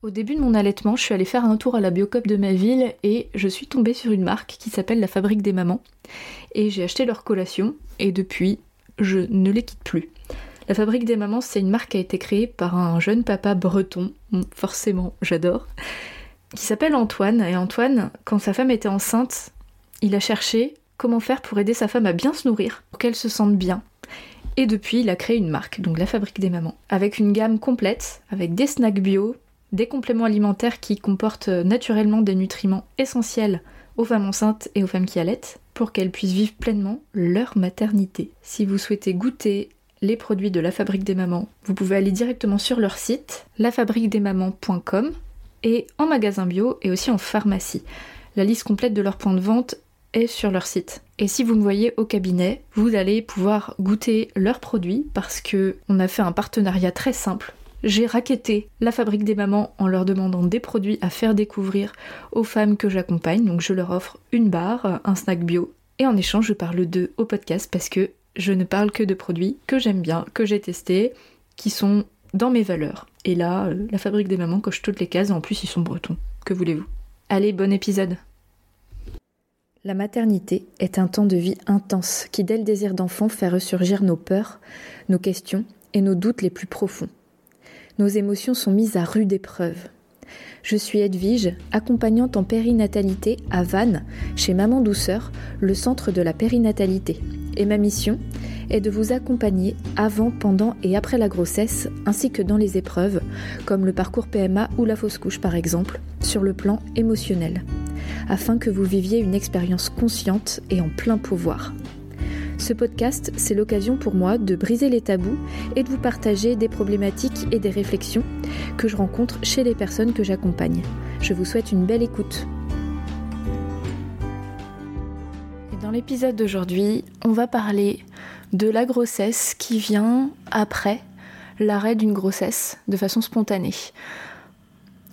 Au début de mon allaitement, je suis allée faire un tour à la Biocop de ma ville et je suis tombée sur une marque qui s'appelle La Fabrique des Mamans. Et j'ai acheté leur collation et depuis, je ne les quitte plus. La Fabrique des Mamans, c'est une marque qui a été créée par un jeune papa breton, forcément, j'adore, qui s'appelle Antoine. Et Antoine, quand sa femme était enceinte, il a cherché comment faire pour aider sa femme à bien se nourrir, pour qu'elle se sente bien. Et depuis, il a créé une marque, donc la Fabrique des Mamans, avec une gamme complète, avec des snacks bio, des compléments alimentaires qui comportent naturellement des nutriments essentiels aux femmes enceintes et aux femmes qui allaitent pour qu'elles puissent vivre pleinement leur maternité. Si vous souhaitez goûter les produits de la Fabrique des Mamans, vous pouvez aller directement sur leur site lafabriquedesmamans.com et en magasin bio et aussi en pharmacie. La liste complète de leurs points de vente est sur leur site. Et si vous me voyez au cabinet, vous allez pouvoir goûter leurs produits parce que on a fait un partenariat très simple j'ai raquetté la fabrique des mamans en leur demandant des produits à faire découvrir aux femmes que j'accompagne. Donc je leur offre une barre, un snack bio. Et en échange, je parle d'eux au podcast parce que je ne parle que de produits que j'aime bien, que j'ai testés, qui sont dans mes valeurs. Et là, euh, la fabrique des mamans coche toutes les cases, en plus ils sont bretons. Que voulez-vous? Allez, bon épisode La maternité est un temps de vie intense qui, dès le désir d'enfant, fait ressurgir nos peurs, nos questions et nos doutes les plus profonds nos émotions sont mises à rude épreuve. Je suis Edwige, accompagnante en périnatalité à Vannes, chez Maman Douceur, le centre de la périnatalité. Et ma mission est de vous accompagner avant, pendant et après la grossesse, ainsi que dans les épreuves, comme le parcours PMA ou la fausse couche par exemple, sur le plan émotionnel, afin que vous viviez une expérience consciente et en plein pouvoir. Ce podcast, c'est l'occasion pour moi de briser les tabous et de vous partager des problématiques et des réflexions que je rencontre chez les personnes que j'accompagne. Je vous souhaite une belle écoute. dans l'épisode d'aujourd'hui, on va parler de la grossesse qui vient après l'arrêt d'une grossesse de façon spontanée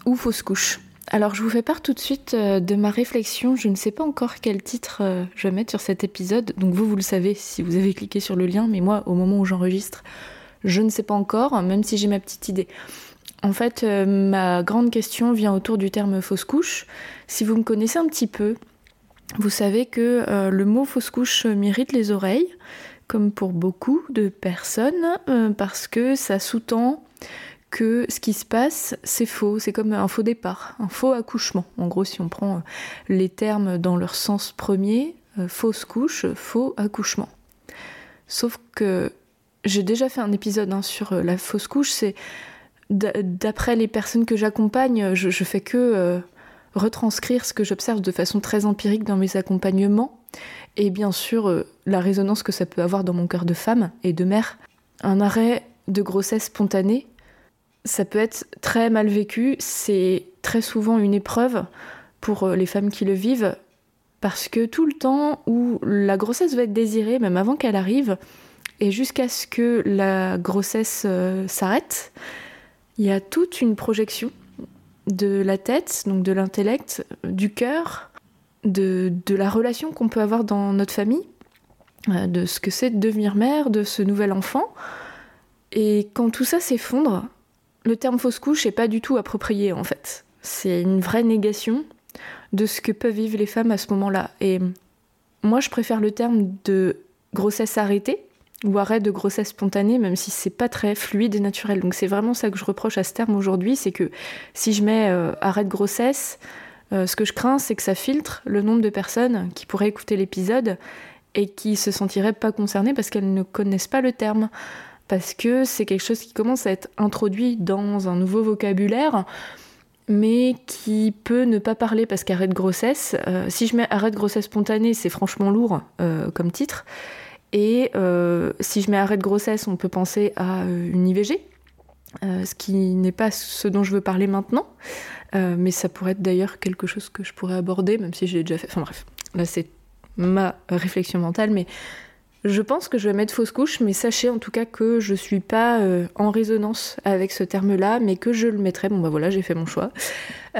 ou fausse couche. Alors je vous fais part tout de suite euh, de ma réflexion. Je ne sais pas encore quel titre euh, je vais mettre sur cet épisode. Donc vous, vous le savez si vous avez cliqué sur le lien. Mais moi, au moment où j'enregistre, je ne sais pas encore, même si j'ai ma petite idée. En fait, euh, ma grande question vient autour du terme fausse couche. Si vous me connaissez un petit peu, vous savez que le mot fausse couche mérite les oreilles, comme pour beaucoup de personnes, parce que ça sous-tend que ce qui se passe, c'est faux, c'est comme un faux départ, un faux accouchement. En gros, si on prend euh, les termes dans leur sens premier, euh, fausse couche, faux accouchement. Sauf que j'ai déjà fait un épisode hein, sur euh, la fausse couche, c'est d'après les personnes que j'accompagne, je, fais que retranscrire ce que j'observe de façon très empirique dans mes accompagnements, et bien sûr la résonance que ça peut avoir dans mon cœur de femme et de mère. Un arrêt de grossesse spontanée, ça peut être très mal vécu. C'est très souvent une épreuve pour euh, les femmes qui le vivent parce que tout le temps où la grossesse va être désirée, même avant qu'elle arrive, et jusqu'à ce que la grossesse euh, s'arrête, il y a toute une projection de la tête, donc de l'intellect, du cœur, de, la relation qu'on peut avoir dans notre famille, euh, de ce que c'est de devenir mère, de ce nouvel enfant. Et quand tout ça s'effondre, le terme fausse couche n'est pas du tout approprié en fait. C'est une vraie négation de ce que peuvent vivre les femmes à ce moment-là. Et moi, je préfère le terme de grossesse arrêtée ou arrêt de grossesse spontanée, même si c'est pas très fluide et naturel. Donc c'est vraiment ça que je reproche à ce terme aujourd'hui, c'est que si je mets euh, arrêt de grossesse, euh, ce que je crains, c'est que ça filtre le nombre de personnes qui pourraient écouter l'épisode et qui se sentiraient pas concernées parce qu'elles ne connaissent pas le terme parce que c'est quelque chose qui commence à être introduit dans un nouveau vocabulaire, mais qui peut ne pas parler parce qu'arrêt de grossesse, euh, si je mets arrêt de grossesse spontanée, c'est franchement lourd euh, comme titre. Et euh, si je mets arrêt de grossesse, on peut penser à une IVG, ce qui n'est pas ce dont je veux parler maintenant. mais ça pourrait être d'ailleurs quelque chose que je pourrais aborder, même si j'ai déjà fait. Enfin bref, là c'est ma réflexion mentale, mais je pense que je vais mettre fausse couche, mais sachez en tout cas que je suis pas euh, en résonance avec ce terme-là, mais que je le mettrai, bon bah voilà, j'ai fait mon choix,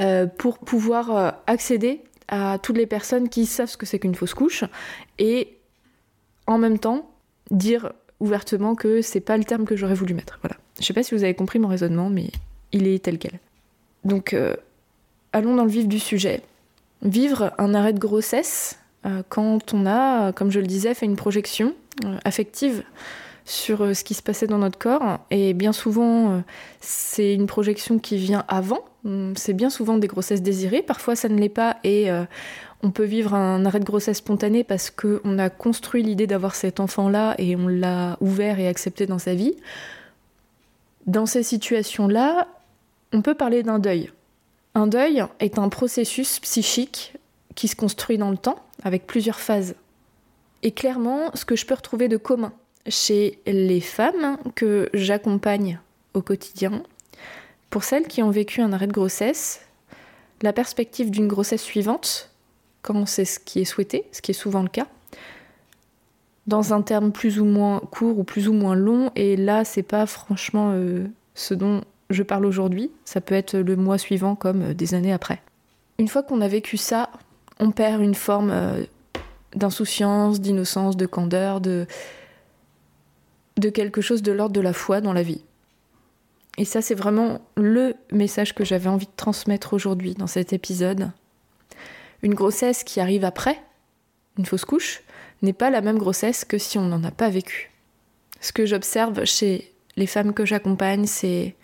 euh, pour pouvoir euh, accéder à toutes les personnes qui savent ce que c'est qu'une fausse couche, et en même temps dire ouvertement que c'est pas le terme que j'aurais voulu mettre. Voilà. Je sais pas si vous avez compris mon raisonnement, mais il est tel quel. Donc, allons dans le vif du sujet. Vivre un arrêt de grossesse quand on a, comme je le disais, fait une projection affective sur ce qui se passait dans notre corps. Et bien souvent, c'est une projection qui vient avant. Hum, c'est bien souvent des grossesses désirées. Parfois, ça ne l'est pas. Et on peut vivre un arrêt de grossesse spontané parce qu'on a construit l'idée d'avoir cet enfant-là et on l'a ouvert et accepté dans sa vie. Dans ces situations-là, on peut parler d'un deuil. Un deuil est un processus psychique qui se construit dans le temps, avec plusieurs phases. Et clairement, ce que je peux retrouver de commun chez les femmes que j'accompagne au quotidien, pour celles qui ont vécu un arrêt de grossesse, la perspective d'une grossesse suivante quand c'est ce qui est souhaité, ce qui est souvent le cas, dans un terme plus ou moins court ou plus ou moins long. Et là, c'est pas franchement euh, ce dont je parle aujourd'hui. Ça peut être le mois suivant comme euh, des années après. Une fois qu'on a vécu ça, on perd une forme euh, d'insouciance, d'innocence, de candeur, de, de quelque chose de l'ordre de la foi dans la vie. Et ça, c'est vraiment le message que j'avais envie de transmettre aujourd'hui dans cet épisode une grossesse qui arrive après, une fausse couche, n'est pas la même grossesse que si on n'en a pas vécu. Ce que j'observe chez les femmes que j'accompagne, c'est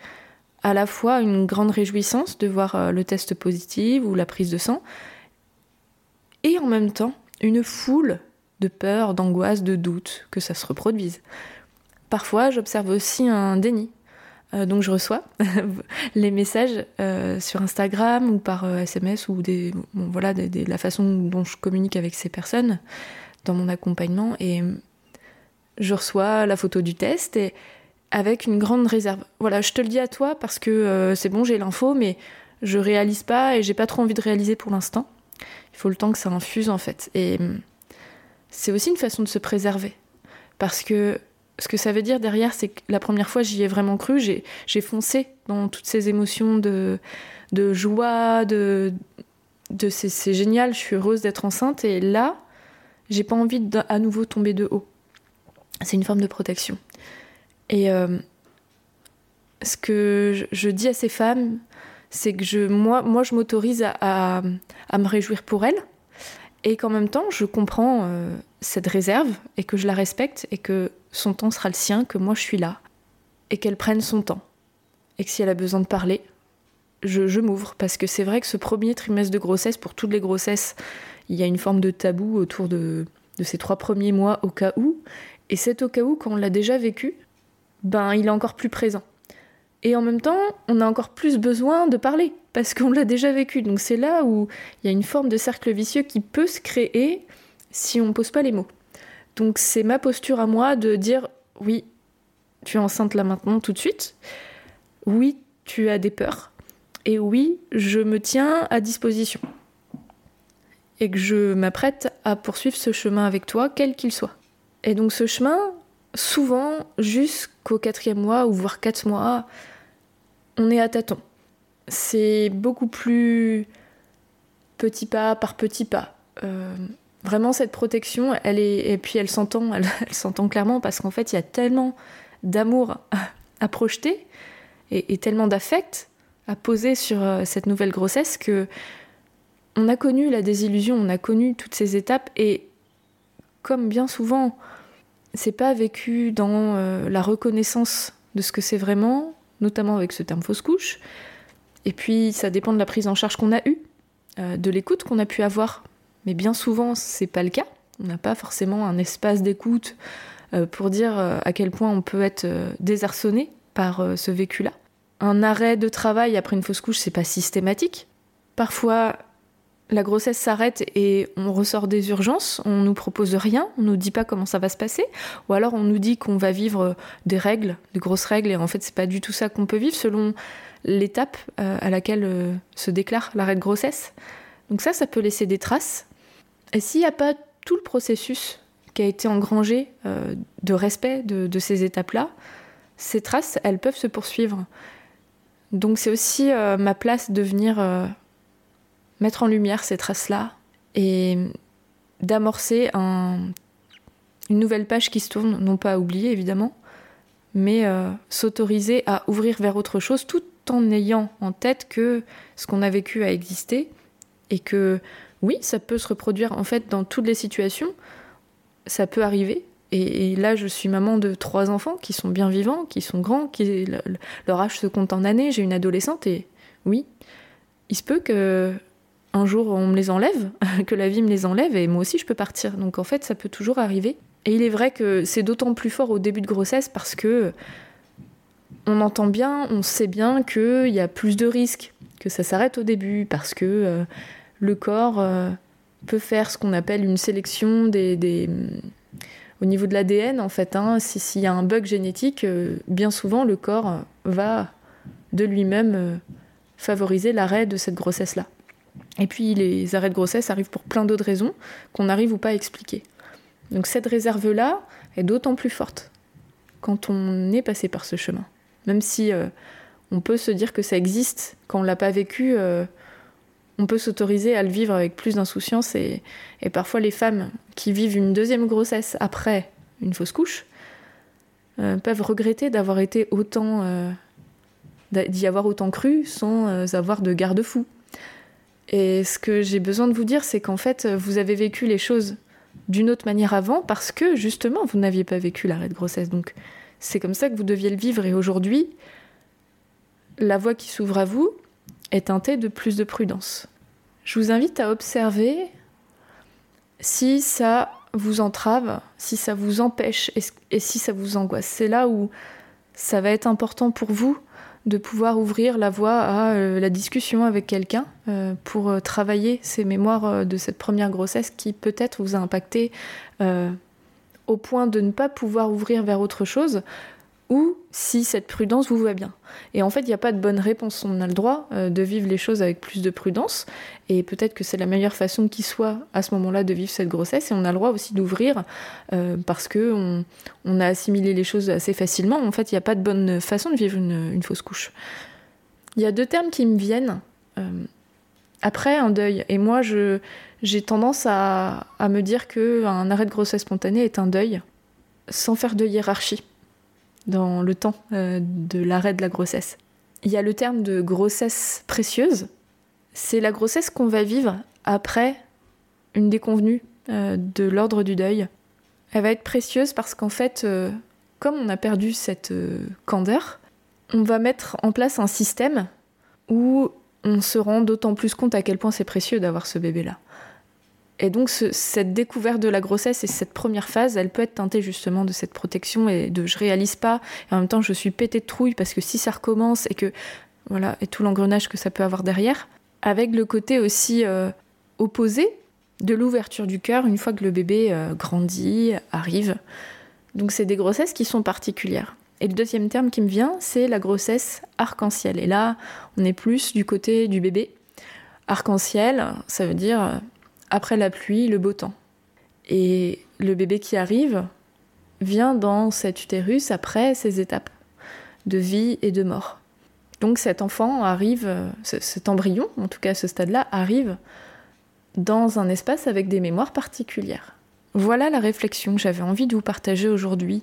à la fois une grande réjouissance de voir euh, le test positif ou la prise de sang, et en même temps une foule de peur, d'angoisse, de doute que ça se reproduise. Parfois, j'observe aussi un déni, euh, donc je reçois les messages euh, sur Instagram ou par SMS euh, ou des, voilà, la façon dont je communique avec ces personnes dans mon accompagnement et je reçois la photo du test et avec une grande réserve. Voilà, je te le dis à toi parce que c'est bon, j'ai l'info, mais je réalise pas et j'ai pas trop envie de réaliser pour l'instant. Il faut le temps que ça infuse en fait. Et c'est aussi une façon de se préserver parce que ce que ça veut dire derrière, c'est que la première fois, j'y ai vraiment cru. J'ai foncé dans toutes ces émotions de, joie, de, c'est génial, je suis heureuse d'être enceinte. Et là, j'ai pas envie de, à nouveau tomber de haut. C'est une forme de protection. Et euh, ce que je, dis à ces femmes, c'est que je, moi, moi, je m'autorise à, à, me réjouir pour elles. Et qu'en même temps, je comprends euh, cette réserve et que je la respecte et que son temps sera le sien, que moi je suis là, et qu'elle prenne son temps. Et que si elle a besoin de parler, je, m'ouvre. Parce que c'est vrai que ce premier trimestre de grossesse, pour toutes les grossesses, il y a une forme de tabou autour de, ces trois premiers mois au cas où. Et cet au cas où, quand on l'a déjà vécu, ben il est encore plus présent. Et en même temps, on a encore plus besoin de parler, parce qu'on l'a déjà vécu. Donc c'est là où il y a une forme de cercle vicieux qui peut se créer si on ne pose pas les mots. Donc c'est ma posture à moi de dire oui, tu es enceinte là maintenant tout de suite. Oui, tu as des peurs. Et oui, je me tiens à disposition. Et que je m'apprête à poursuivre ce chemin avec toi, quel qu'il soit. Et donc ce chemin, souvent, jusqu'au quatrième mois, ou voire quatre mois, on est à tâtons. C'est beaucoup plus petit pas par petit pas. Euh, vraiment cette protection, elle est et puis elle s'entend, elle, s'entend clairement parce qu'en fait il y a tellement d'amour à, projeter et, tellement d'affect à poser sur euh, cette nouvelle grossesse que on a connu la désillusion, on a connu toutes ces étapes et comme bien souvent c'est pas vécu dans euh, la reconnaissance de ce que c'est vraiment, notamment avec ce terme fausse couche. Et puis ça dépend de la prise en charge qu'on a eue, euh, de l'écoute qu'on a pu avoir mais bien souvent, c'est pas le cas. On n'a pas forcément un espace d'écoute euh, pour dire euh, à quel point on peut être désarçonné par ce vécu-là. Un arrêt de travail après une fausse couche, c'est pas systématique. Parfois, la grossesse s'arrête et on ressort des urgences, on nous propose rien, on nous dit pas comment ça va se passer, ou alors on nous dit qu'on va vivre des règles, de grosses règles, et en fait c'est pas du tout ça qu'on peut vivre selon l'étape à laquelle se déclare l'arrêt de grossesse. Donc ça, ça peut laisser des traces, et s'il n'y a pas tout le processus qui a été engrangé euh, de respect de, ces étapes-là, ces traces, elles peuvent se poursuivre. Donc c'est aussi euh, ma place de venir euh, mettre en lumière ces traces-là et d'amorcer une nouvelle page qui se tourne, non pas à oublier évidemment, mais s'autoriser à ouvrir vers autre chose tout en ayant en tête que ce qu'on a vécu a existé et que oui, ça peut se reproduire en fait dans toutes les situations, ça peut arriver. Et, là, je suis maman de trois enfants qui sont bien vivants, qui sont grands, leur âge se compte en années. J'ai une adolescente et oui, il se peut que un jour on me les enlève, que la vie me les enlève et moi aussi je peux partir. Donc en fait, ça peut toujours arriver. Et il est vrai que c'est d'autant plus fort au début de grossesse parce que on entend bien, on sait bien qu'il y a plus de risques, que ça s'arrête au début parce que euh, le corps euh, peut faire ce qu'on appelle une sélection des, au niveau de l'ADN en fait. Hein, S'il y a un bug génétique, euh, bien souvent le corps va de lui-même favoriser l'arrêt de cette grossesse-là. Et puis les arrêts de grossesse arrivent pour plein d'autres raisons qu'on n'arrive ou pas à expliquer. Donc cette réserve-là est d'autant plus forte quand on est passé par ce chemin. Même si euh, on peut se dire que ça existe, quand on l'a pas vécu, euh, on peut s'autoriser à le vivre avec plus d'insouciance. Et, parfois les femmes qui vivent une deuxième grossesse après une fausse couche euh, peuvent regretter d'avoir été autant d'y avoir autant cru sans avoir de garde-fou. Et ce que j'ai besoin de vous dire, c'est qu'en fait, vous avez vécu les choses d'une autre manière avant parce que justement, vous n'aviez pas vécu l'arrêt de grossesse. Donc, c'est comme ça que vous deviez le vivre. Et aujourd'hui, la voie qui s'ouvre à vous est teintée de plus de prudence. Je vous invite à observer si ça vous entrave, si ça vous empêche et, si ça vous angoisse. C'est là où ça va être important pour vous de pouvoir ouvrir la voie à euh, la discussion avec quelqu'un euh, pour euh, travailler ces mémoires de cette première grossesse qui peut-être vous a impacté au point de ne pas pouvoir ouvrir vers autre chose ou si cette prudence vous va bien. Et en fait, il n'y a pas de bonne réponse. On a le droit euh, de vivre les choses avec plus de prudence. Et peut-être que c'est la meilleure façon qui soit à ce moment-là de vivre cette grossesse. Et on a le droit aussi d'ouvrir euh, parce que on, a assimilé les choses assez facilement. En fait, il n'y a pas de bonne façon de vivre une, fausse couche. Il y a deux termes qui me viennent. Euh, après un deuil. Et moi, j'ai tendance à, me dire qu'un arrêt de grossesse spontanée est un deuil sans faire de hiérarchie dans le temps euh, de l'arrêt de la grossesse. Il y a le terme de grossesse précieuse. C'est la grossesse qu'on va vivre après une déconvenue euh, de l'ordre du deuil. Elle va être précieuse parce qu'en fait, euh, comme on a perdu cette candeur, on va mettre en place un système où on se rend d'autant plus compte à quel point c'est précieux d'avoir ce bébé-là. Et donc cette découverte de la grossesse et cette première phase, elle peut être teintée justement de cette protection et de je réalise pas, et en même temps je suis pété de trouille parce que si ça recommence et que voilà et tout l'engrenage que ça peut avoir derrière, avec le côté aussi euh, opposé de l'ouverture du cœur une fois que le bébé euh, grandit, arrive. Donc c'est des grossesses qui sont particulières. Et le deuxième terme qui me vient, c'est la grossesse arc-en-ciel. Et là, on est plus du côté du bébé. Arc-en-ciel, ça veut dire après la pluie, le beau temps. Et le bébé qui arrive vient dans cet utérus après ces étapes de vie et de mort. Donc cet enfant arrive, cet embryon, en tout cas à ce stade-là, arrive dans un espace avec des mémoires particulières. Voilà la réflexion que j'avais envie de vous partager aujourd'hui.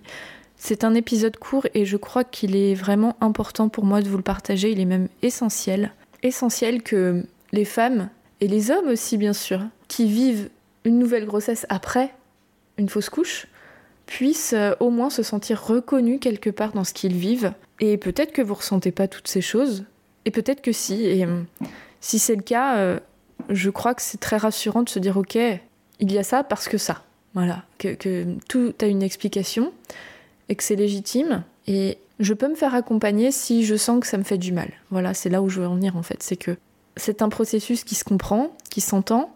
C'est un épisode court et je crois qu'il est vraiment important pour moi de vous le partager, il est même essentiel. Essentiel que les femmes et les hommes aussi bien sûr, qui vivent une nouvelle grossesse après une fausse couche, puissent euh, au moins se sentir reconnus quelque part dans ce qu'ils vivent. Et peut-être que vous ressentez pas toutes ces choses, et peut-être que si. Et euh, si c'est le cas, euh, je crois que c'est très rassurant de se dire ok, il y a ça parce que ça. Voilà, que, que tout a une explication et que c'est légitime. Et je peux me faire accompagner si je sens que ça me fait du mal. Voilà, c'est là où je veux en venir en fait. C'est que c'est un processus qui se comprend, qui s'entend,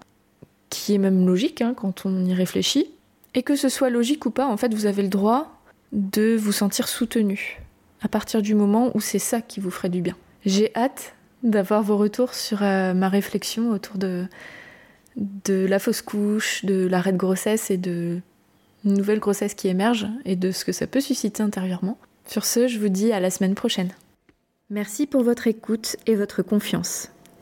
qui est même logique hein, quand on y réfléchit. Et que ce soit logique ou pas, en fait, vous avez le droit de vous sentir soutenu à partir du moment où c'est ça qui vous ferait du bien. J'ai hâte d'avoir vos retours sur euh, ma réflexion autour de, la fausse couche, de l'arrêt de grossesse et de nouvelle grossesse qui émerge et de ce que ça peut susciter intérieurement. Sur ce, je vous dis à la semaine prochaine. Merci pour votre écoute et votre confiance.